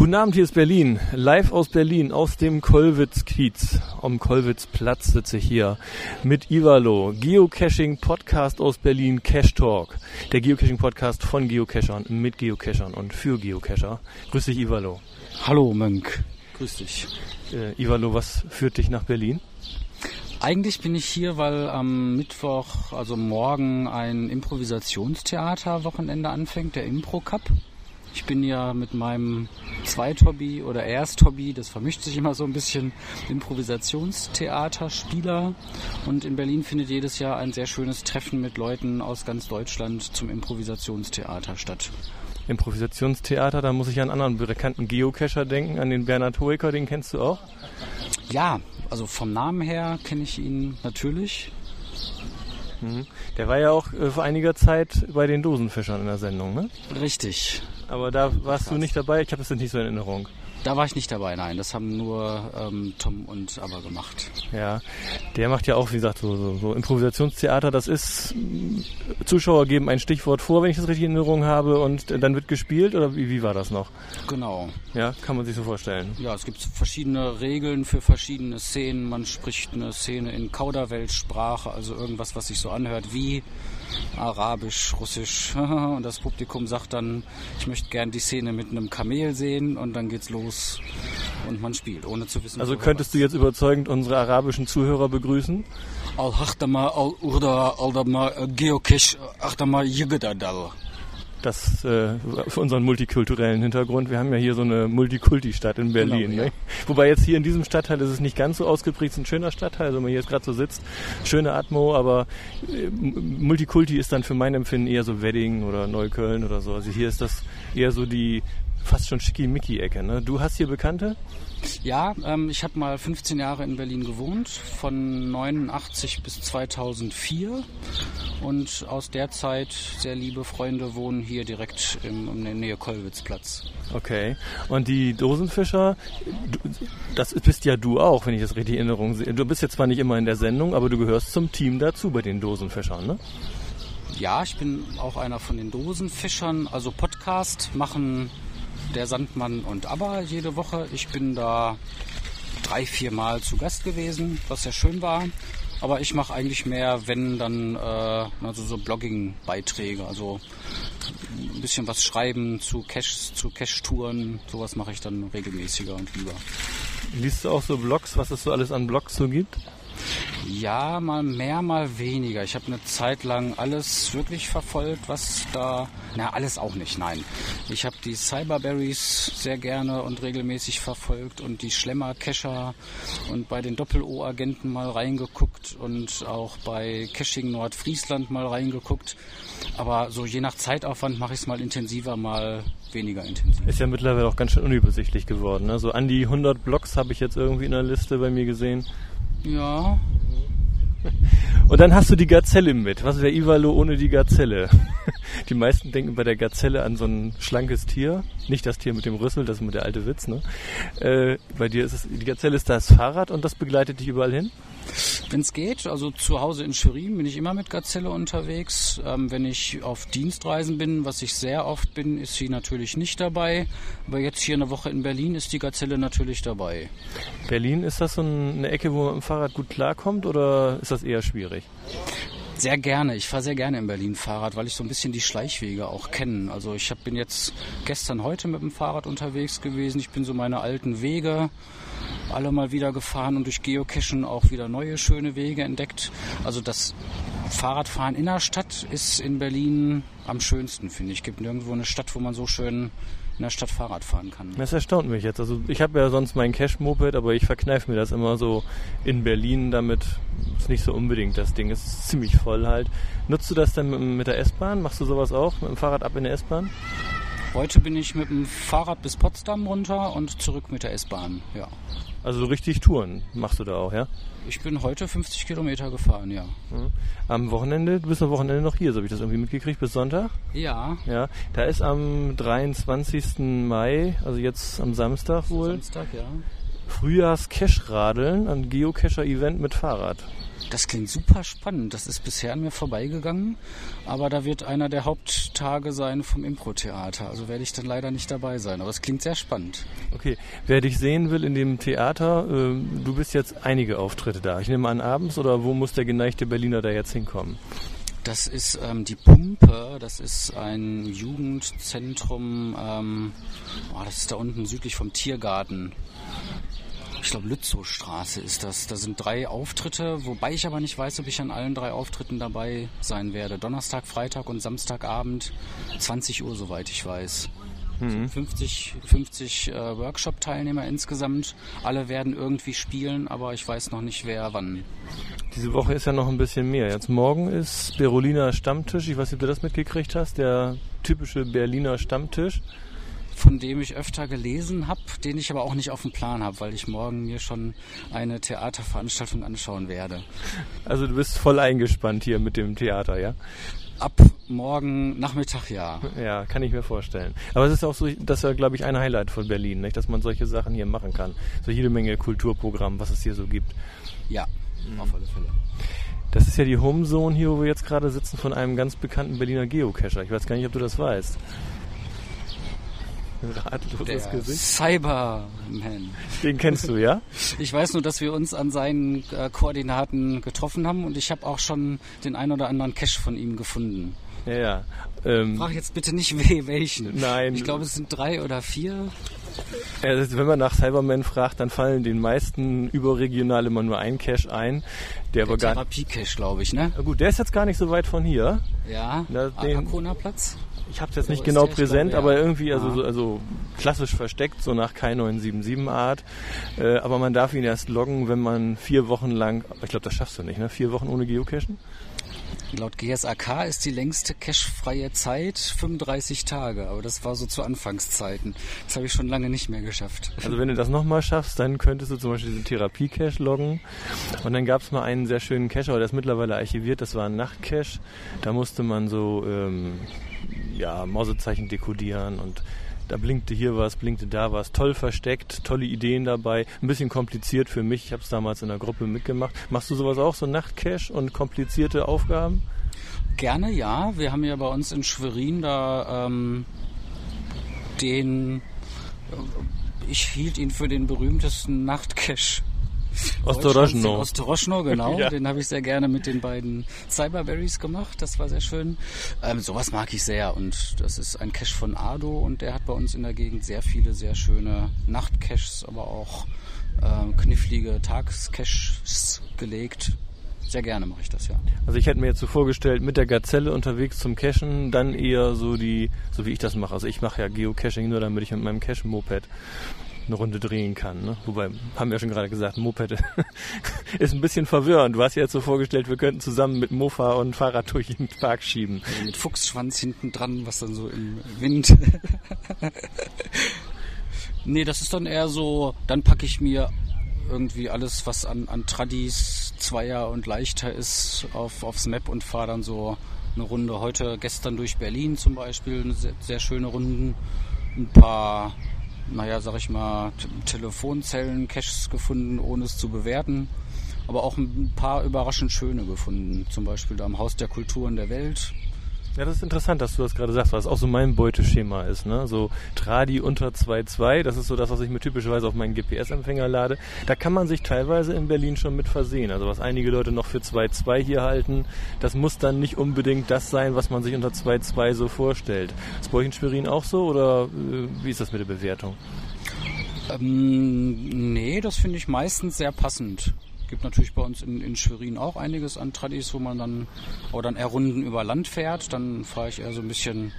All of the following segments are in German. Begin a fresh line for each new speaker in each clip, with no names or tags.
Guten Abend, hier ist Berlin. Live aus Berlin, aus dem Kollwitz-Kiez. Am Kollwitz-Platz sitze ich hier mit Ivalo, Geocaching-Podcast aus Berlin, Cache Talk. Der Geocaching-Podcast von Geocachern, mit Geocachern und für Geocacher. Grüß dich, Ivalo.
Hallo, Mönk. Grüß dich.
Äh, Ivalo, was führt dich nach Berlin?
Eigentlich bin ich hier, weil am Mittwoch, also morgen, ein Improvisationstheater-Wochenende anfängt, der Impro Cup. Ich bin ja mit meinem Zweithobby oder Ersthobby, das vermischt sich immer so ein bisschen, Improvisationstheaterspieler. Und in Berlin findet jedes Jahr ein sehr schönes Treffen mit Leuten aus ganz Deutschland zum Improvisationstheater statt.
Improvisationstheater, da muss ich an einen anderen bekannten Geocacher denken, an den Bernhard Hoeker, den kennst du auch?
Ja, also vom Namen her kenne ich ihn natürlich.
Mhm. Der war ja auch äh, vor einiger Zeit bei den Dosenfischern in der Sendung, ne?
Richtig.
Aber da warst Krass. du nicht dabei? Ich habe das nicht so in Erinnerung.
Da war ich nicht dabei, nein. Das haben nur ähm, Tom und Aber gemacht.
Ja, der macht ja auch, wie gesagt, so, so, so Improvisationstheater. Das ist, Zuschauer geben ein Stichwort vor, wenn ich das richtig in Erinnerung habe, und dann wird gespielt, oder wie, wie war das noch?
Genau.
Ja, kann man sich so vorstellen.
Ja, es gibt verschiedene Regeln für verschiedene Szenen. Man spricht eine Szene in Kauderweltsprache, also irgendwas, was sich so anhört wie Arabisch, Russisch. Und das Publikum sagt dann, ich möchte gern die Szene mit einem Kamel sehen und dann geht's los und man spielt, ohne zu wissen.
Also könntest du jetzt überzeugend unsere arabischen Zuhörer begrüßen?
Al-Hachtama al-Urda al-Dama Geocache Achtama Yigedadal
das äh, für unseren multikulturellen Hintergrund. Wir haben ja hier so eine Multikulti-Stadt in Berlin. Genau, ja. ne? Wobei jetzt hier in diesem Stadtteil ist es nicht ganz so ausgeprägt. Es ist ein schöner Stadtteil, also wenn man hier jetzt gerade so sitzt. Schöne Atmo, aber äh, Multikulti ist dann für mein Empfinden eher so Wedding oder Neukölln oder so. Also hier ist das eher so die fast schon schickimicki-Ecke. Ne? Du hast hier Bekannte?
Ja, ähm, ich habe mal 15 Jahre in Berlin gewohnt, von 89 bis 2004. Und aus der Zeit sehr liebe Freunde wohnen hier direkt im, in der Nähe Kollwitzplatz.
Okay. Und die Dosenfischer, du, das bist ja du auch, wenn ich das richtig in Erinnerung sehe. Du bist jetzt zwar nicht immer in der Sendung, aber du gehörst zum Team dazu bei den Dosenfischern, ne?
Ja, ich bin auch einer von den Dosenfischern. Also Podcast machen der Sandmann und ABBA jede Woche. Ich bin da drei, vier Mal zu Gast gewesen, was sehr schön war. Aber ich mache eigentlich mehr, wenn dann, äh, also so Blogging-Beiträge, also ein bisschen was schreiben zu Caches, zu Cache-Touren, sowas mache ich dann regelmäßiger und lieber.
Liest du auch so Blogs, was es so alles an Blogs so gibt?
Ja, mal mehr, mal weniger. Ich habe eine Zeit lang alles wirklich verfolgt, was da. Na, alles auch nicht, nein. Ich habe die Cyberberries sehr gerne und regelmäßig verfolgt und die Schlemmer-Cacher und bei den Doppel-O-Agenten mal reingeguckt und auch bei Caching Nordfriesland mal reingeguckt. Aber so je nach Zeitaufwand mache ich es mal intensiver, mal weniger intensiv.
Ist ja mittlerweile auch ganz schön unübersichtlich geworden. Ne? So an die 100 Blogs habe ich jetzt irgendwie in der Liste bei mir gesehen.
Ja.
Und dann hast du die Gazelle mit. Was wäre Ivalo ohne die Gazelle? Die meisten denken bei der Gazelle an so ein schlankes Tier. Nicht das Tier mit dem Rüssel, das ist mit der alte Witz, ne? Äh, bei dir ist es, die Gazelle ist das Fahrrad und das begleitet dich überall hin?
Wenn es geht, also zu Hause in Schwerin bin ich immer mit Gazelle unterwegs. Ähm, wenn ich auf Dienstreisen bin, was ich sehr oft bin, ist sie natürlich nicht dabei. Aber jetzt hier eine Woche in Berlin ist die Gazelle natürlich dabei.
Berlin, ist das so eine Ecke, wo man mit dem Fahrrad gut klarkommt oder ist das eher schwierig?
Sehr gerne. Ich fahre sehr gerne in Berlin Fahrrad, weil ich so ein bisschen die Schleichwege auch kenne. Also ich hab, bin jetzt gestern, heute mit dem Fahrrad unterwegs gewesen. Ich bin so meine alten Wege alle mal wieder gefahren und durch Geocachen auch wieder neue schöne Wege entdeckt. Also das Fahrradfahren in der Stadt ist in Berlin am schönsten, finde ich. Es gibt nirgendwo eine Stadt, wo man so schön in der Stadt Fahrrad fahren kann.
Das erstaunt mich jetzt. Also ich habe ja sonst mein Cash-Moped, aber ich verkneife mir das immer so in Berlin damit. Ist nicht so unbedingt das Ding. Ist ziemlich voll halt. Nutzt du das denn mit der S-Bahn? Machst du sowas auch? Mit dem Fahrrad ab in der S-Bahn?
Heute bin ich mit dem Fahrrad bis Potsdam runter und zurück mit der S-Bahn, ja.
Also richtig Touren machst du da auch, ja?
Ich bin heute 50 Kilometer gefahren, ja.
Mhm. Am Wochenende, du bist am Wochenende noch hier, so habe ich das irgendwie mitgekriegt, bis Sonntag?
Ja.
Ja, da ist am 23. Mai, also jetzt am Samstag wohl.
Samstag, ja. Das klingt super spannend. Das ist bisher an mir vorbeigegangen. Aber da wird einer der Haupttage sein vom Impro-Theater. Also werde ich dann leider nicht dabei sein. Aber es klingt sehr spannend.
Okay, wer dich sehen will in dem Theater, äh, du bist jetzt einige Auftritte da. Ich nehme an abends oder wo muss der geneigte Berliner da jetzt hinkommen?
Das ist ähm, die Pumpe, das ist ein Jugendzentrum, ähm, oh, das ist da unten südlich vom Tiergarten. Ich glaube, Lützowstraße ist das. Da sind drei Auftritte, wobei ich aber nicht weiß, ob ich an allen drei Auftritten dabei sein werde. Donnerstag, Freitag und Samstagabend, 20 Uhr, soweit ich weiß. Mhm. 50, 50 äh, Workshop-Teilnehmer insgesamt. Alle werden irgendwie spielen, aber ich weiß noch nicht, wer wann.
Diese Woche ist ja noch ein bisschen mehr. Jetzt morgen ist Beroliner Stammtisch. Ich weiß nicht, ob du das mitgekriegt hast. Der typische Berliner Stammtisch
von dem ich öfter gelesen habe, den ich aber auch nicht auf dem Plan habe, weil ich morgen mir schon eine Theaterveranstaltung anschauen werde.
Also du bist voll eingespannt hier mit dem Theater, ja?
Ab morgen Nachmittag, ja.
Ja, kann ich mir vorstellen. Aber es ist auch so, das ist ja, glaube ich, ein Highlight von Berlin, nicht? dass man solche Sachen hier machen kann. So jede Menge Kulturprogramm, was es hier so gibt.
Ja, mhm. auf alle Fälle.
Das ist ja die Homezone hier, wo wir jetzt gerade sitzen, von einem ganz bekannten Berliner Geocacher. Ich weiß gar nicht, ob du das weißt.
Ratloses der Gesicht. Cyberman.
Den kennst du, ja?
Ich weiß nur, dass wir uns an seinen äh, Koordinaten getroffen haben und ich habe auch schon den ein oder anderen Cache von ihm gefunden.
Ja, ja.
Ähm, Frag jetzt bitte nicht welchen.
Nein.
Ich glaube, es sind drei oder vier.
Also wenn man nach Cyberman fragt, dann fallen den meisten überregional immer nur ein Cache ein.
Der, der Therapie-Cache, glaube ich, ne?
Gut, der ist jetzt gar nicht so weit von hier.
Ja,
Na,
den, Arkona-Platz.
Ich habe es jetzt nicht genau präsent, glaube, ja. aber irgendwie also, so, also klassisch versteckt, so nach K977 Art. Äh, aber man darf ihn erst loggen, wenn man vier Wochen lang, ich glaube, das schaffst du nicht, ne? Vier Wochen ohne Geocachen?
Laut GSAK ist die längste cachefreie Zeit 35 Tage, aber das war so zu Anfangszeiten. Das habe ich schon lange nicht mehr geschafft.
Also wenn du das nochmal schaffst, dann könntest du zum Beispiel diesen Therapie-Cache loggen. Und dann gab es mal einen sehr schönen Cache, aber der ist mittlerweile archiviert, das war ein Nacht-Cache. Da musste man so ähm, ja, Mausezeichen dekodieren und da blinkte hier was, blinkte da was, toll versteckt, tolle Ideen dabei, ein bisschen kompliziert für mich. Ich habe es damals in der Gruppe mitgemacht. Machst du sowas auch, so Nachtcache und komplizierte Aufgaben?
Gerne, ja. Wir haben ja bei uns in Schwerin da ähm, den, äh, ich hielt ihn für den berühmtesten Nachtcache
Ostrożno.
Ostrożno, genau. ja. Den habe ich sehr gerne mit den beiden Cyberberries gemacht. Das war sehr schön. Ähm, sowas mag ich sehr. Und das ist ein Cache von Ado und der hat bei uns in der Gegend sehr viele sehr schöne Nachtcaches, aber auch äh, knifflige Tagscaches gelegt. Sehr gerne mache ich das, ja.
Also ich hätte mir jetzt so vorgestellt, mit der Gazelle unterwegs zum Cachen, dann eher so die, so wie ich das mache. Also ich mache ja Geocaching nur, damit ich mit meinem Cache-Moped eine Runde drehen kann. Ne? Wobei, haben wir ja schon gerade gesagt, Moped ist ein bisschen verwirrend. Du hast ja jetzt so vorgestellt, wir könnten zusammen mit Mofa und Fahrrad durch den Park schieben.
Also mit Fuchsschwanz hinten dran, was dann so im Wind. nee, das ist dann eher so, dann packe ich mir irgendwie alles, was an, an Tradis, Zweier und leichter ist, auf, aufs Map und fahre dann so eine Runde. Heute, gestern durch Berlin zum Beispiel, sehr, sehr schöne Runden. Ein paar naja, sag ich mal, Telefonzellen, Caches gefunden, ohne es zu bewerten. Aber auch ein paar überraschend schöne gefunden. Zum Beispiel da im Haus der Kulturen der Welt
ja, das ist interessant, dass du das gerade sagst, weil es auch so mein Beuteschema ist. Ne? So Tradi unter 2.2, das ist so das, was ich mir typischerweise auf meinen GPS-Empfänger lade. Da kann man sich teilweise in Berlin schon mit versehen. Also was einige Leute noch für 2.2 hier halten, das muss dann nicht unbedingt das sein, was man sich unter 2.2 so vorstellt. Ist bei euch in Schwerin auch so oder äh, wie ist das mit der Bewertung?
Ähm, nee, das finde ich meistens sehr passend gibt natürlich bei uns in, in Schwerin auch einiges an Tradis, wo man dann, oder dann eher Runden über Land fährt. Dann fahre ich eher so ein bisschen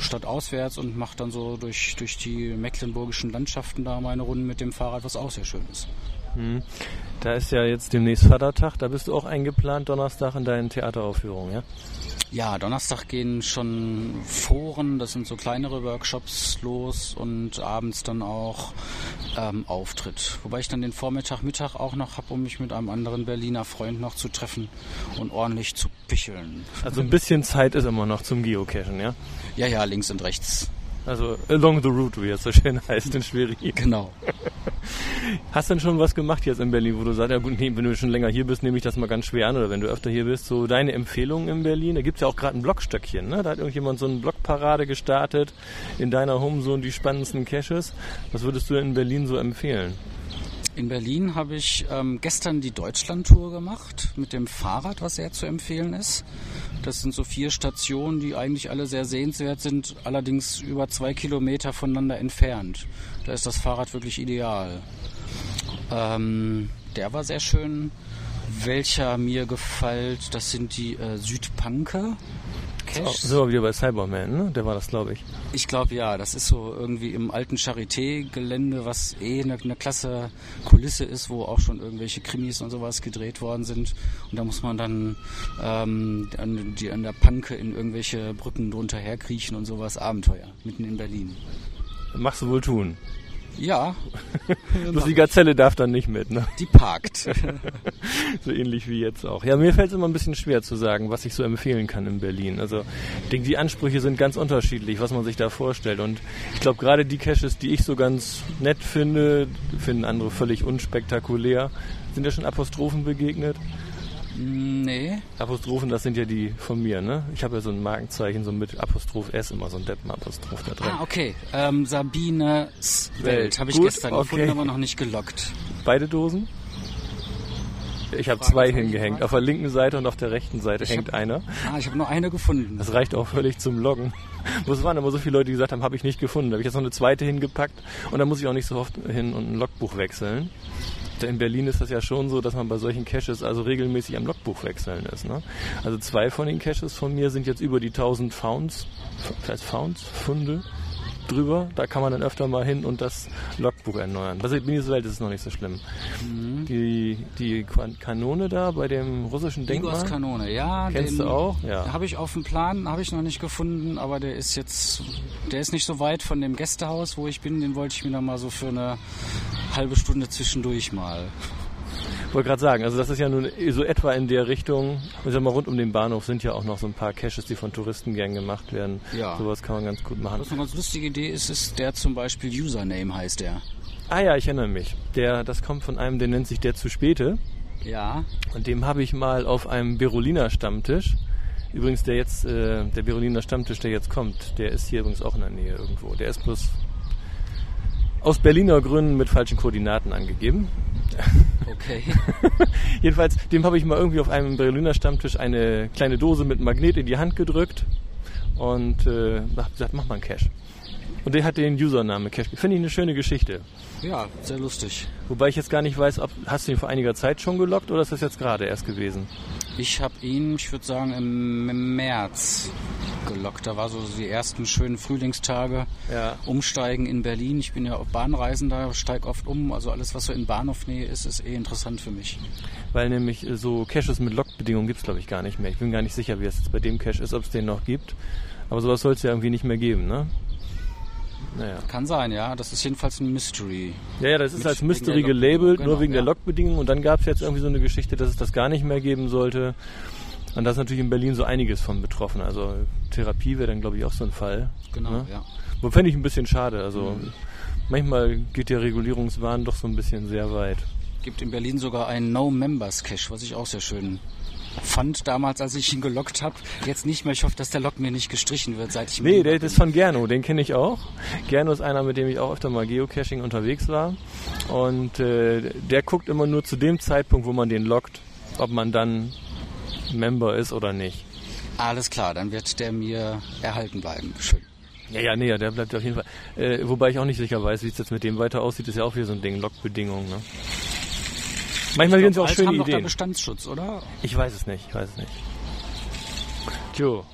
stadtauswärts und mache dann so durch, durch die mecklenburgischen Landschaften da meine Runden mit dem Fahrrad, was auch sehr schön ist.
Hm. Da ist ja jetzt demnächst Vatertag, da bist du auch eingeplant Donnerstag in deinen Theateraufführungen, ja?
Ja, Donnerstag gehen schon Foren, das sind so kleinere Workshops los und abends dann auch ähm, Auftritt. Wobei ich dann den Vormittag, Mittag auch noch habe, um mich mit einem anderen Berliner Freund noch zu treffen und ordentlich zu picheln.
Also ein bisschen Zeit ist immer noch zum Geocachen, ja?
Ja, ja, links und rechts.
Also along the route, wie es so schön heißt in Schwerin.
Genau.
Hast du denn schon was gemacht jetzt in Berlin, wo du sagst, ja gut, nee, wenn du schon länger hier bist, nehme ich das mal ganz schwer an oder wenn du öfter hier bist, so deine Empfehlungen in Berlin? Da gibt's ja auch gerade ein Blogstöckchen, ne? Da hat irgendjemand so eine Blogparade gestartet in deiner Homezone, die spannendsten Caches. Was würdest du in Berlin so empfehlen?
In Berlin habe ich ähm, gestern die Deutschland-Tour gemacht mit dem Fahrrad, was sehr zu empfehlen ist. Das sind so vier Stationen, die eigentlich alle sehr sehenswert sind, allerdings über zwei Kilometer voneinander entfernt. Da ist das Fahrrad wirklich ideal. Ähm, der war sehr schön. Welcher mir gefällt, das sind die äh, Südpanke.
Cache. So wie bei Cyberman, ne? Der war das, glaube ich.
Ich glaube ja, das ist so irgendwie im alten Charité-Gelände, was eh eine, eine klasse Kulisse ist, wo auch schon irgendwelche Krimis und sowas gedreht worden sind. Und da muss man dann ähm, an, die, an der Panke in irgendwelche Brücken drunter herkriechen und sowas. Abenteuer, mitten in Berlin.
Machst du wohl tun.
Ja.
Bloß die Gazelle darf dann nicht mit, ne?
Die parkt.
so ähnlich wie jetzt auch. Ja, mir fällt es immer ein bisschen schwer zu sagen, was ich so empfehlen kann in Berlin. Also ich denke, die Ansprüche sind ganz unterschiedlich, was man sich da vorstellt. Und ich glaube, gerade die Caches, die ich so ganz nett finde, finden andere völlig unspektakulär. Sind ja schon Apostrophen begegnet?
Nee.
Apostrophen, das sind ja die von mir, ne? Ich habe ja so ein Markenzeichen, so mit Apostroph S, immer so ein Deppen-Apostroph da drin.
Ah, okay. Ähm, Sabines Welt habe ich Gut, gestern okay. gefunden, aber noch nicht gelockt.
Beide Dosen? Ich habe zwei hingehängt. Auf der linken Seite und auf der rechten Seite ich hängt
hab,
einer.
Ah, ich habe nur eine gefunden.
Das reicht auch völlig zum Loggen. Es waren immer so viele Leute, die gesagt haben, habe ich nicht gefunden. Da habe ich jetzt noch eine zweite hingepackt und dann muss ich auch nicht so oft hin und ein Logbuch wechseln in Berlin ist das ja schon so, dass man bei solchen Caches also regelmäßig am Logbuch wechseln ist. Ne? Also zwei von den Caches von mir sind jetzt über die 1000 Founds, heißt Founds, Funde drüber. Da kann man dann öfter mal hin und das Logbuch erneuern. Bei Welt ist es noch nicht so schlimm. Mhm. Die, die Kanone da bei dem russischen Denkmal.
Igors Kanone, ja.
Kennst du auch? Ja.
Habe ich auf dem Plan, habe ich noch nicht gefunden, aber der ist jetzt, der ist nicht so weit von dem Gästehaus, wo ich bin. Den wollte ich mir dann mal so für eine halbe Stunde zwischendurch mal
wollte gerade sagen, also das ist ja nun so etwa in der Richtung, ich sag mal, rund um den Bahnhof sind ja auch noch so ein paar Caches, die von Touristen gern gemacht werden. Ja. Sowas kann man ganz gut machen.
Was eine ganz lustige Idee ist, ist der zum Beispiel Username heißt der.
Ah ja, ich erinnere mich. Der, das kommt von einem, der nennt sich der zu späte.
Ja.
Und dem habe ich mal auf einem Beroliner Stammtisch Übrigens, der jetzt, äh, der Beroliner Stammtisch, der jetzt kommt, der ist hier übrigens auch in der Nähe irgendwo. Der ist bloß aus Berliner Gründen mit falschen Koordinaten angegeben.
Okay.
Jedenfalls, dem habe ich mal irgendwie auf einem Berliner Stammtisch eine kleine Dose mit Magnet in die Hand gedrückt und äh, habe gesagt, mach mal einen Cash. Und der hat den Username Cash. Finde ich eine schöne Geschichte.
Ja, sehr lustig.
Wobei ich jetzt gar nicht weiß, ob hast du ihn vor einiger Zeit schon gelockt oder ist das jetzt gerade erst gewesen?
Ich habe ihn, ich würde sagen, im März gelockt. Da war so die ersten schönen Frühlingstage. Ja. Umsteigen in Berlin. Ich bin ja auf Bahnreisen da, steige oft um. Also alles, was so in Bahnhofnähe ist, ist eh interessant für mich.
Weil nämlich so Caches mit Lockbedingungen gibt es, glaube ich, gar nicht mehr. Ich bin gar nicht sicher, wie es jetzt bei dem Cache ist, ob es den noch gibt. Aber sowas soll es ja irgendwie nicht mehr geben, ne?
Naja. Kann sein, ja. Das ist jedenfalls ein Mystery.
Ja, ja, das ist als Mystery gelabelt, genau, nur wegen ja. der Lockbedingungen. Und dann gab es jetzt irgendwie so eine Geschichte, dass es das gar nicht mehr geben sollte. Und da ist natürlich in Berlin so einiges von betroffen. Also Therapie wäre dann, glaube ich, auch so ein Fall.
Genau, ne? ja.
Wo fände ich ein bisschen schade. Also mhm. manchmal geht der Regulierungswahn doch so ein bisschen sehr weit.
Gibt in Berlin sogar einen No-Members-Cache, was ich auch sehr schön fand damals, als ich ihn gelockt habe. Jetzt nicht mehr. Ich hoffe, dass der Lock mir nicht gestrichen wird, seit ich
Nee, der ist von Gerno, den kenne ich auch. Gerno ist einer, mit dem ich auch öfter mal Geocaching unterwegs war. Und äh, der guckt immer nur zu dem Zeitpunkt, wo man den lockt, ob man dann Member ist oder nicht.
Alles klar, dann wird der mir erhalten bleiben. Schön.
Ja, ja, nee, der bleibt auf jeden Fall. Äh, wobei ich auch nicht sicher weiß, wie es jetzt mit dem weiter aussieht, ist ja auch wieder so ein Ding, Lockbedingungen. Ne? Manchmal sind sie auch schöne haben Ideen. Doch da
Bestandsschutz, oder?
Ich weiß es nicht, ich weiß es nicht. Tjo.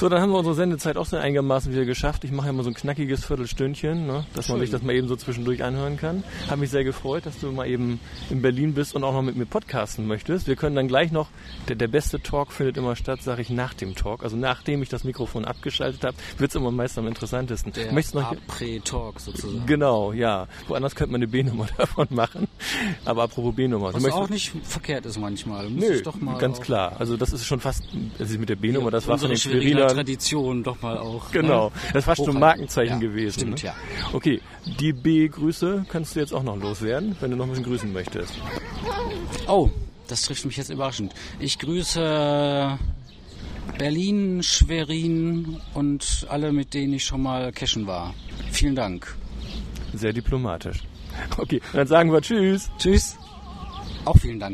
So, dann haben wir unsere Sendezeit auch so einigermaßen wieder geschafft. Ich mache ja mal so ein knackiges Viertelstündchen, ne, dass Schön. man sich das mal eben so zwischendurch anhören kann. Habe mich sehr gefreut, dass du mal eben in Berlin bist und auch noch mit mir podcasten möchtest. Wir können dann gleich noch, der, der beste Talk findet immer statt, sage ich, nach dem Talk. Also nachdem ich das Mikrofon abgeschaltet habe, wird es immer meist am interessantesten.
Der Möchtest noch Prä-Talk sozusagen.
Genau, ja. Woanders könnte man eine B-Nummer davon machen. Aber apropos B-Nummer.
Was auch nicht verkehrt ist manchmal.
Nö, ganz klar. Also das ist schon fast, also mit der B-Nummer, das war von den Schweriner
Tradition doch mal auch.
Genau,
ne?
das war schon ein. Markenzeichen
Ja,
gewesen.
Stimmt,
ne?
ja.
Okay, die B-Grüße kannst du jetzt auch noch loswerden, wenn du noch ein bisschen grüßen möchtest.
Oh, das trifft mich jetzt überraschend. Ich grüße Berlin, Schwerin und alle, mit denen ich schon mal cashen war. Vielen Dank.
Sehr diplomatisch. Okay, dann sagen wir Tschüss.
Tschüss. Auch vielen Dank.